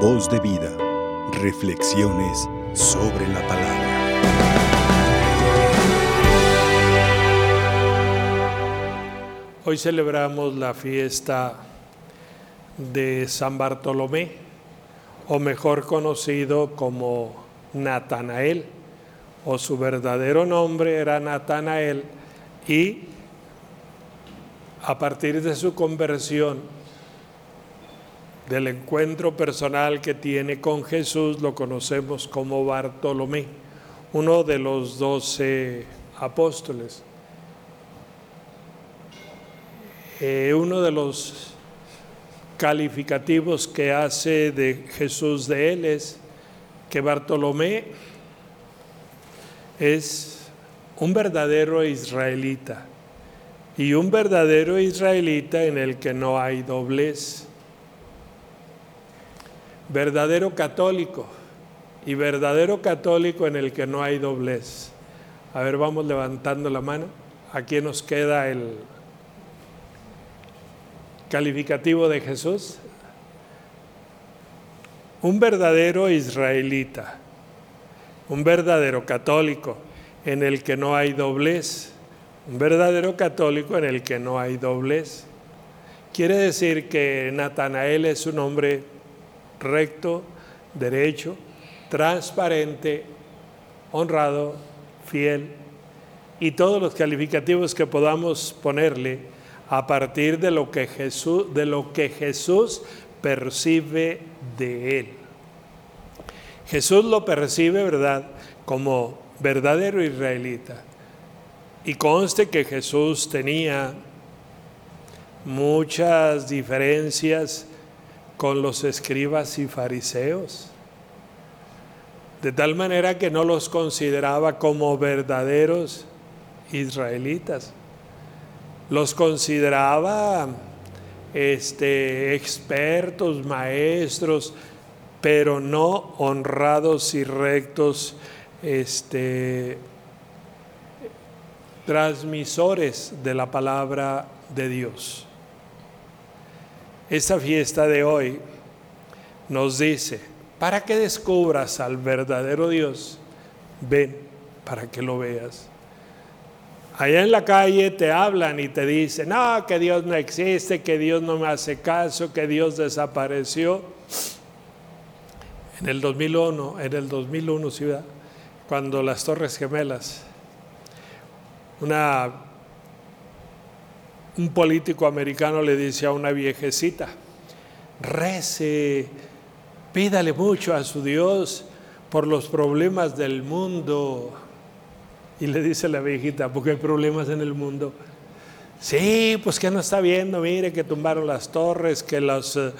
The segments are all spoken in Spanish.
Voz de vida. Reflexiones sobre la palabra. Hoy celebramos la fiesta de San Bartolomé, o mejor conocido como Natanael, o su verdadero nombre era Natanael, y a partir de su conversión, del encuentro personal que tiene con Jesús, lo conocemos como Bartolomé, uno de los doce apóstoles. Eh, uno de los calificativos que hace de Jesús de él es que Bartolomé es un verdadero israelita y un verdadero israelita en el que no hay doblez. Verdadero católico y verdadero católico en el que no hay doblez. A ver, vamos levantando la mano. Aquí nos queda el calificativo de Jesús. Un verdadero israelita, un verdadero católico en el que no hay doblez un verdadero católico en el que no hay doblez. Quiere decir que Natanael es un hombre recto, derecho, transparente, honrado, fiel y todos los calificativos que podamos ponerle a partir de lo que Jesús, de lo que Jesús percibe de él. Jesús lo percibe, ¿verdad?, como verdadero israelita y conste que Jesús tenía muchas diferencias con los escribas y fariseos, de tal manera que no los consideraba como verdaderos israelitas, los consideraba este, expertos, maestros, pero no honrados y rectos este, transmisores de la palabra de Dios. Esta fiesta de hoy nos dice, para que descubras al verdadero Dios, ven para que lo veas. Allá en la calle te hablan y te dicen, no, que Dios no existe, que Dios no me hace caso, que Dios desapareció. En el 2001, en el 2001, ciudad, cuando las Torres Gemelas una, un político americano le dice a una viejecita, rece, pídale mucho a su Dios por los problemas del mundo. Y le dice la viejita, porque hay problemas en el mundo. Sí, pues que no está viendo, mire que tumbaron las torres, que los, eh,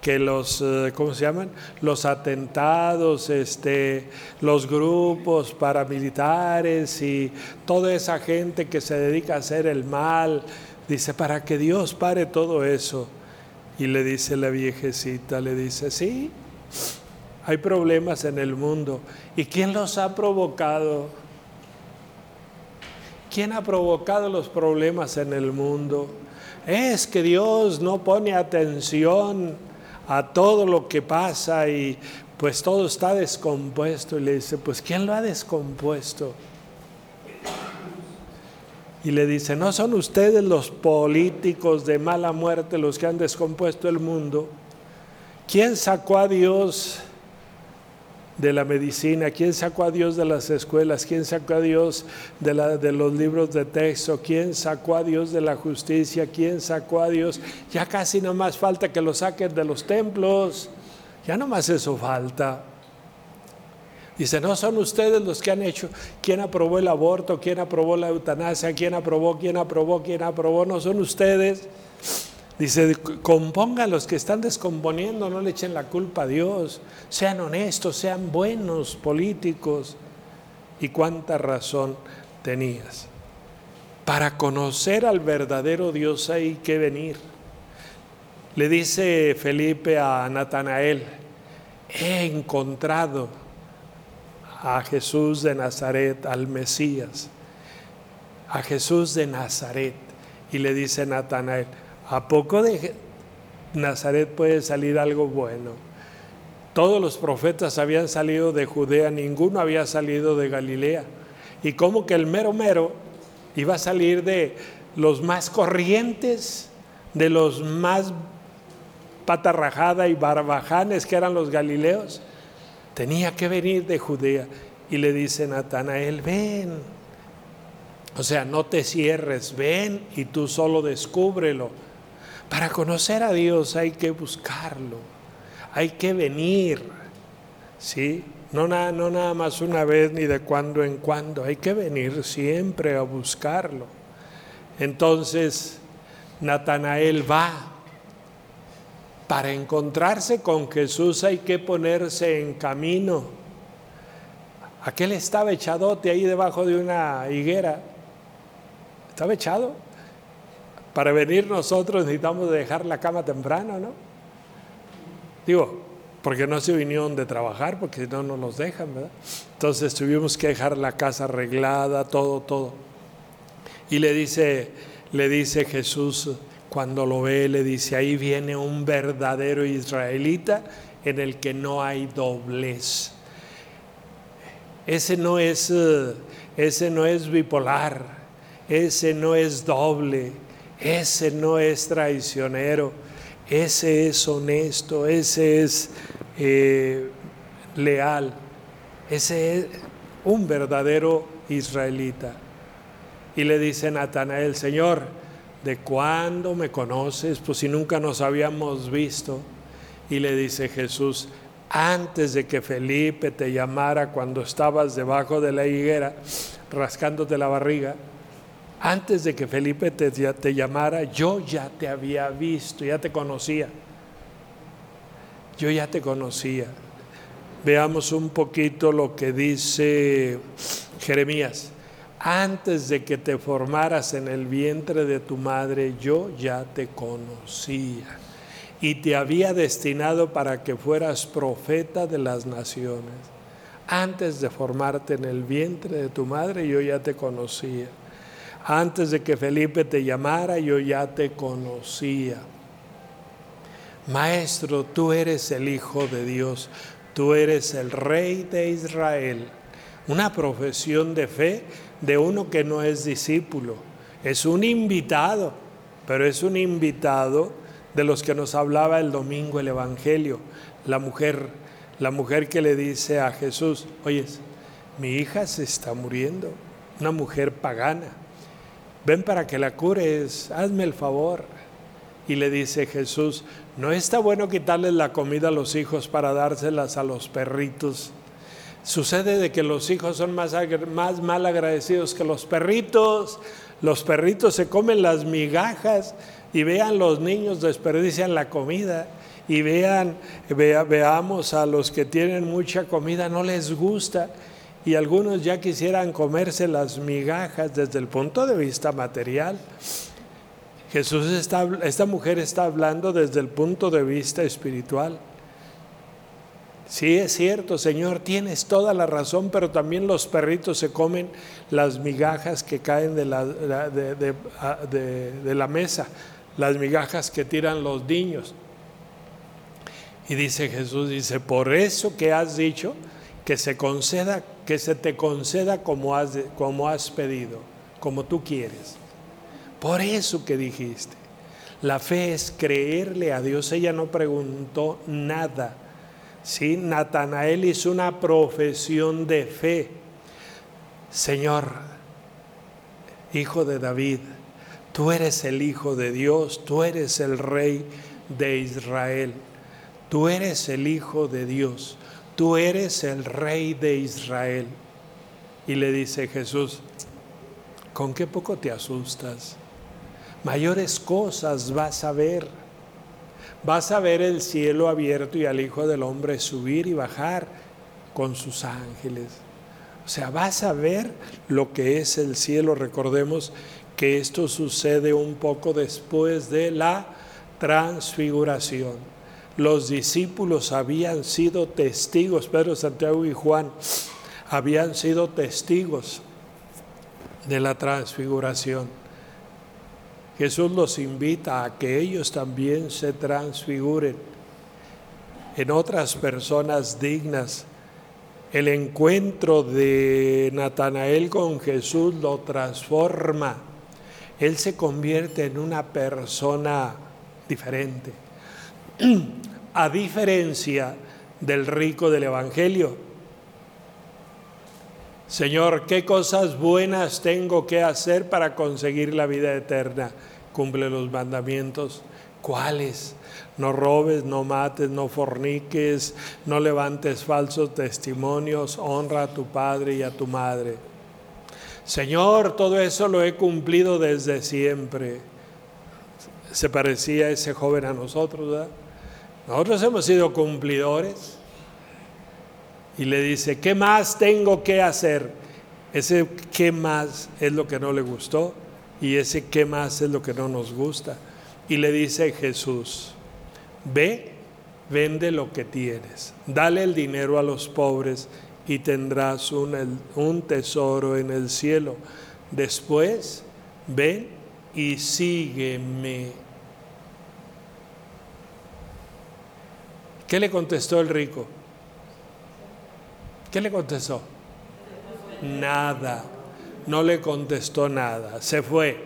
que los, eh, ¿cómo se llaman? Los atentados, este, los grupos paramilitares y toda esa gente que se dedica a hacer el mal. Dice, para que Dios pare todo eso. Y le dice la viejecita, le dice, sí, hay problemas en el mundo. ¿Y quién los ha provocado? ¿Quién ha provocado los problemas en el mundo? Es que Dios no pone atención a todo lo que pasa y pues todo está descompuesto. Y le dice, pues ¿quién lo ha descompuesto? Y le dice, ¿no son ustedes los políticos de mala muerte los que han descompuesto el mundo? ¿Quién sacó a Dios de la medicina, quién sacó a Dios de las escuelas, quién sacó a Dios de, los libros de texto, quién sacó a Dios de la justicia, quién sacó a Dios. Ya casi no más falta que lo saquen de los templos, ya no más eso falta. Dice, no son ustedes los que han hecho, quién aprobó el aborto, quién aprobó la eutanasia, quién aprobó, quién aprobó, quién aprobó, no son ustedes. Dice, compongan los que están descomponiendo, no le echen la culpa a Dios. Sean honestos, sean buenos políticos. ¿Y cuánta razón tenías? Para conocer al verdadero Dios hay que venir. Le dice Felipe a Natanael, he encontrado a Jesús de Nazaret, al Mesías, a Jesús de Nazaret. Y le dice Natanael, ¿A poco de Nazaret puede salir algo bueno? Todos los profetas habían salido de Judea, ninguno había salido de Galilea. Y como que el mero mero iba a salir de los más corrientes, de los más patarrajada y barbajanes que eran los galileos, tenía que venir de Judea. Y le dice Natanael, ven. O sea, no te cierres, ven y tú solo descúbrelo. Para conocer a Dios hay que buscarlo, hay que venir, ¿sí? No nada, no nada más una vez ni de cuando en cuando, hay que venir siempre a buscarlo. Entonces, Natanael va. Para encontrarse con Jesús hay que ponerse en camino. Aquel estaba echadote ahí debajo de una higuera. Estaba echado. Para venir nosotros necesitamos dejar la cama temprano, ¿no? Digo, porque no se vinieron de trabajar, porque si no, no nos dejan, ¿verdad? Entonces tuvimos que dejar la casa arreglada, todo, todo. Y le dice, le dice Jesús, cuando lo ve, le dice, ahí viene un verdadero israelita en el que no hay doblez. Ese no es, eh, ese no es bipolar, ese no es doble, ese no es traicionero, ese es honesto, ese es eh, leal, ese es un verdadero israelita. Y le dice Natanael, Señor, ¿de cuándo me conoces? Pues si nunca nos habíamos visto. Y le dice Jesús, antes de que Felipe te llamara cuando estabas debajo de la higuera, rascándote la barriga, antes de que Felipe te, te llamara, yo ya te había visto, ya te conocía. Yo ya te conocía. Veamos un poquito lo que dice Jeremías antes de que te formaras en el vientre de tu madre, yo ya te conocía y te había destinado para que fueras profeta de las naciones. Antes de formarte en el vientre de tu madre, yo ya te conocía. Antes de que Felipe te llamara, yo ya te conocía. Maestro, tú eres el Hijo de Dios, tú eres el Rey de Israel. Una profesión de fe de uno que no es discípulo. Es un invitado, pero es un invitado de los que nos hablaba el domingo el Evangelio. La mujer, la mujer que le dice a Jesús, oyes, mi hija se está muriendo, una mujer pagana. Ven para que la cures, hazme el favor. Y le dice Jesús, no está bueno quitarles la comida a los hijos para dárselas a los perritos. Sucede de que los hijos son más, mal agradecidos que los perritos. Los perritos se comen las migajas y vean los niños desperdician la comida y vean, veamos a los que tienen mucha comida, no les gusta y algunos ya quisieran comerse las migajas desde el punto de vista material. Jesús está, esta mujer está hablando desde el punto de vista espiritual. Sí, es cierto, Señor, tienes toda la razón, pero también los perritos se comen las migajas que caen de la, de, la mesa, las migajas que tiran los niños. Y dice Jesús, dice, por eso que has dicho que se conceda, que se te conceda como has, como has pedido, como tú quieres. Por eso que dijiste. La fe es creerle a Dios. Ella no preguntó nada ¿sí? Natanael hizo una profesión de fe. Señor, hijo de David, tú eres el Hijo de Dios, tú eres el Rey de Israel, tú eres el Hijo de Dios, tú eres el Rey de Israel. Y le dice Jesús, ¿con qué poco te asustas? Mayores cosas vas a ver vas a ver el cielo abierto y al Hijo del Hombre subir y bajar con sus ángeles. O sea, vas a ver lo que es el cielo. Recordemos que esto sucede un poco después de la transfiguración. Los discípulos habían sido testigos, Pedro, Santiago y Juan, habían sido testigos de la transfiguración. Jesús los invita a que ellos también se transfiguren. en otras personas dignas. El encuentro de Natanael con Jesús lo transforma. Él se convierte en una persona diferente. A diferencia del rico del Evangelio. Señor, ¿qué cosas buenas tengo que hacer para conseguir la vida eterna? Cumple los mandamientos. ¿Cuáles? No robes, no mates, no forniques, no levantes falsos testimonios, honra a tu padre y a tu madre. Señor, todo eso lo he cumplido desde siempre. Se parecía ese joven a nosotros, ¿verdad? Nosotros hemos sido cumplidores. Y le dice, ¿qué más tengo que hacer? Ese qué más es lo que no le gustó y ese qué más es lo que no nos gusta. Y le dice Jesús, ve, vende lo que tienes, dale el dinero a los pobres y tendrás un, un tesoro en el cielo. Después, ven y sígueme. ¿Qué le contestó el rico? ¿Qué le contestó? Nada. No le contestó nada. Se fue.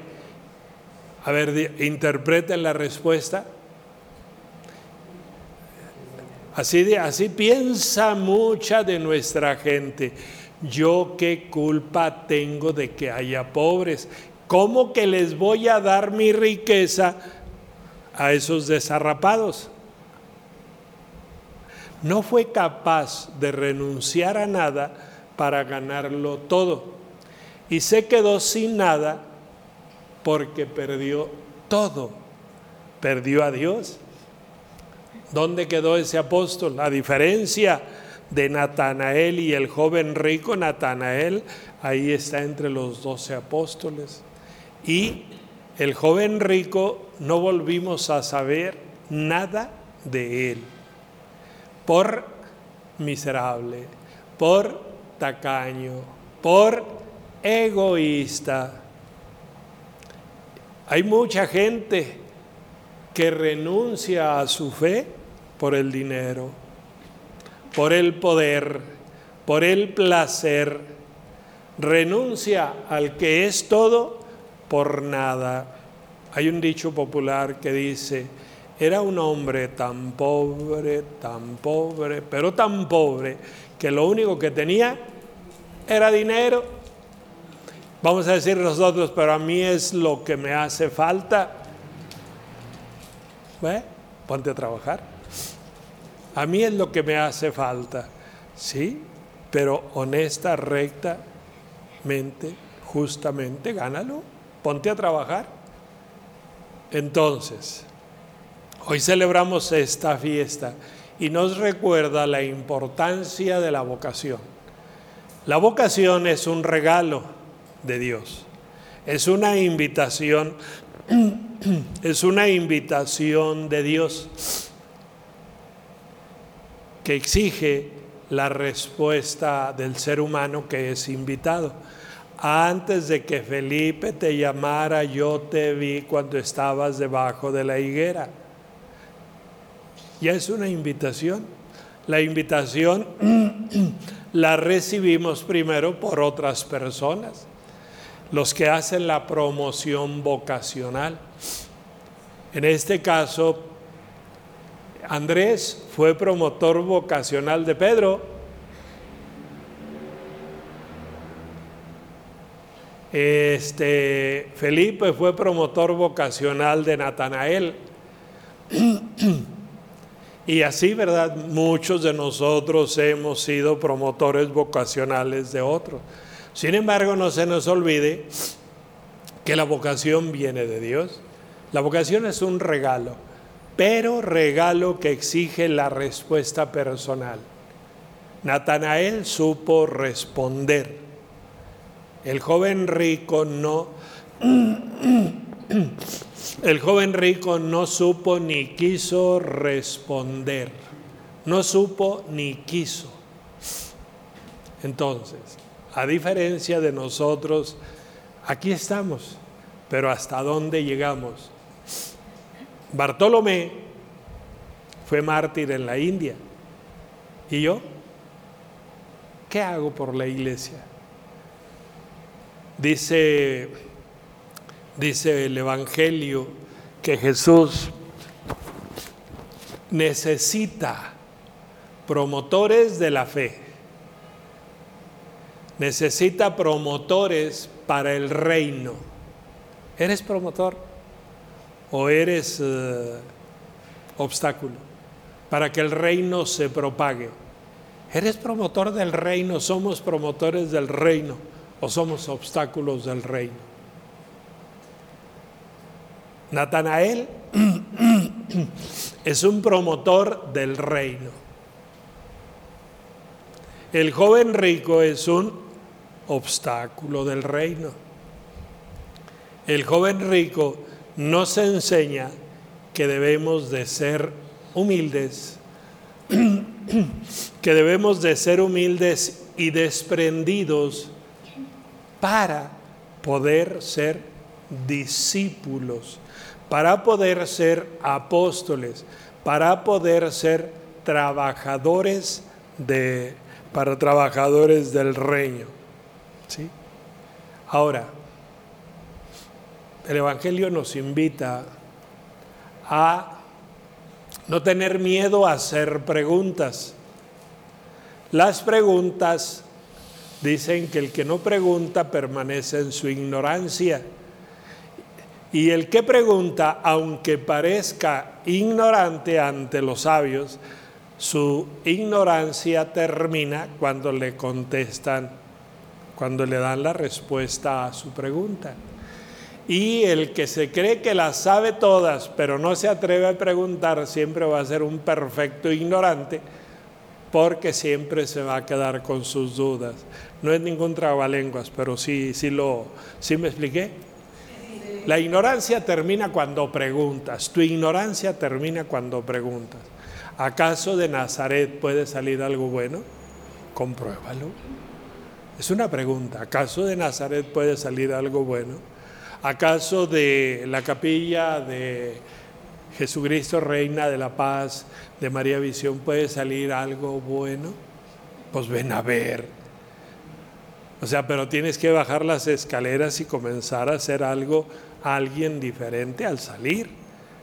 A ver, interpreten la respuesta. Así, así piensa mucha de nuestra gente. Yo qué culpa tengo de que haya pobres. ¿Cómo que les voy a dar mi riqueza a esos desarrapados? No fue capaz de renunciar a nada para ganarlo todo. Y se quedó sin nada porque perdió todo. Perdió a Dios. ¿Dónde quedó ese apóstol? A diferencia de Natanael y el joven rico, Natanael ahí está entre los doce apóstoles. Y el joven rico no volvimos a saber nada de él por miserable, por tacaño, por egoísta. Hay mucha gente que renuncia a su fe por el dinero, por el poder, por el placer. Renuncia al que es todo por nada. Hay un dicho popular que dice, era un hombre tan pobre, tan pobre, pero tan pobre, que lo único que tenía era dinero. Vamos a decir nosotros, pero a mí es lo que me hace falta. ¿Ve? Ponte a trabajar. A mí es lo que me hace falta. Sí, pero honesta, rectamente, justamente, gánalo. Ponte a trabajar. Entonces, Hoy celebramos esta fiesta y nos recuerda la importancia de la vocación. La vocación es un regalo de Dios. Es una invitación es una invitación de Dios que exige la respuesta del ser humano que es invitado. Antes de que Felipe te llamara, yo te vi cuando estabas debajo de la higuera ya es una invitación. La invitación la recibimos primero por otras personas, los que hacen la promoción vocacional. En este caso, Andrés fue promotor vocacional de Pedro. Este Felipe fue promotor vocacional de Natanael. Y así, ¿verdad? Muchos de nosotros hemos sido promotores vocacionales de otros. Sin embargo, no se nos olvide que la vocación viene de Dios. La vocación es un regalo, pero regalo que exige la respuesta personal. Natanael supo responder. El joven rico no el joven rico no supo ni quiso responder. No supo ni quiso. Entonces, a diferencia de nosotros, aquí estamos, pero ¿hasta dónde llegamos? Bartolomé fue mártir en la India. ¿Y yo? ¿Qué hago por la iglesia? Dice, dice el Evangelio que Jesús necesita promotores de la fe. Necesita promotores para el reino. ¿Eres promotor o eres eh, obstáculo para que el reino se propague? ¿Eres promotor del reino? ¿Somos promotores del reino o somos obstáculos del reino? Natanael es un promotor del reino. El joven rico es un obstáculo del reino. El joven rico nos enseña que debemos de ser humildes, que debemos de ser humildes y desprendidos para poder ser discípulos para poder ser apóstoles, para poder ser trabajadores de para trabajadores del reino. ¿Sí? Ahora, el evangelio nos invita a no tener miedo a hacer preguntas. Las preguntas dicen que el que no pregunta permanece en su ignorancia. Y el que pregunta, aunque parezca ignorante ante los sabios, su ignorancia termina cuando le contestan, cuando le dan la respuesta a su pregunta. Y el que se cree que las sabe todas, pero no se atreve a preguntar, siempre va a ser un perfecto ignorante, porque siempre se va a quedar con sus dudas. No es ningún trabalenguas, pero sí, sí, lo, ¿sí me expliqué? La ignorancia termina cuando preguntas. Tu ignorancia termina cuando preguntas. ¿Acaso de Nazaret puede salir algo bueno? Compruébalo. Es una pregunta. ¿Acaso de Nazaret puede salir algo bueno? ¿Acaso de la capilla de Jesucristo, Reina de la Paz, de María Visión, puede salir algo bueno? Pues ven a ver. O sea, pero tienes que bajar las escaleras y comenzar a hacer algo alguien diferente al salir.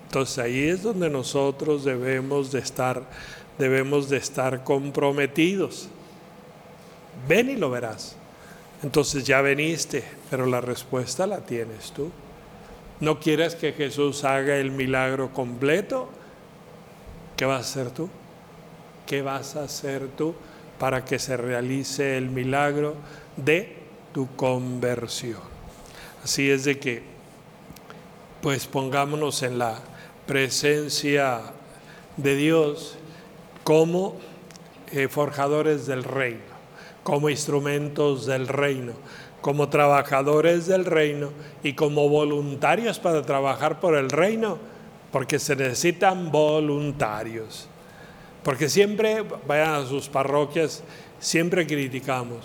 Entonces ahí es donde nosotros debemos de estar, debemos de estar comprometidos. Ven y lo verás. Entonces ya veniste, pero la respuesta la tienes tú. ¿No quieres que Jesús haga el milagro completo? ¿Qué vas a hacer tú? ¿Qué vas a hacer tú para que se realice el milagro de tu conversión? Así es de que pues pongámonos en la presencia de Dios como eh, forjadores del reino, como instrumentos del reino, como trabajadores del reino y como voluntarios para trabajar por el reino, porque se necesitan voluntarios. Porque siempre, vayan a sus parroquias, siempre criticamos,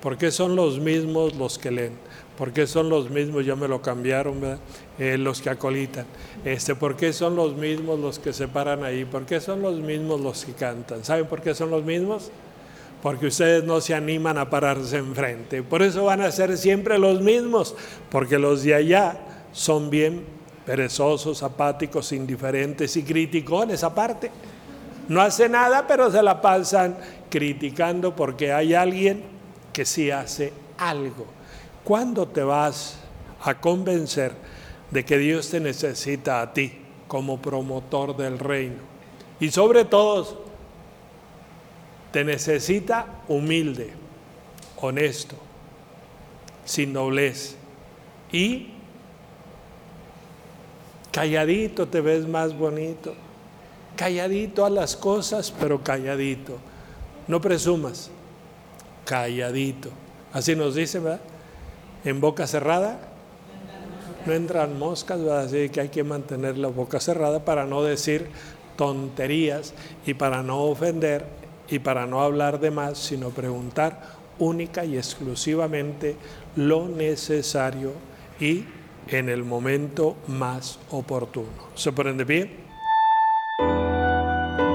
porque son los mismos los que leen ¿Por qué son los mismos? Ya me lo cambiaron. Eh, los que acolitan. Este, ¿Por qué son los mismos los que se paran ahí? ¿Por qué son los mismos los que cantan? ¿Saben por qué son los mismos? Porque ustedes no se animan a pararse enfrente. Por eso van a ser siempre los mismos, porque los de allá son bien perezosos, apáticos, indiferentes y criticones aparte. No hace nada, pero se la pasan criticando porque hay alguien que sí hace algo. ¿Cuándo te vas a convencer de que Dios te necesita a ti como promotor del reino? Y sobre todo, te necesita humilde, honesto, sin doblez y calladito te ves más bonito, calladito a las cosas, pero calladito. No presumas, calladito. Así nos dice, ¿verdad? en boca cerrada no entran moscas, así que hay que mantener la boca cerrada para no decir tonterías y para no ofender y para no hablar de más, sino preguntar única y exclusivamente lo necesario y en el momento más oportuno. ¿Se ponen de pie?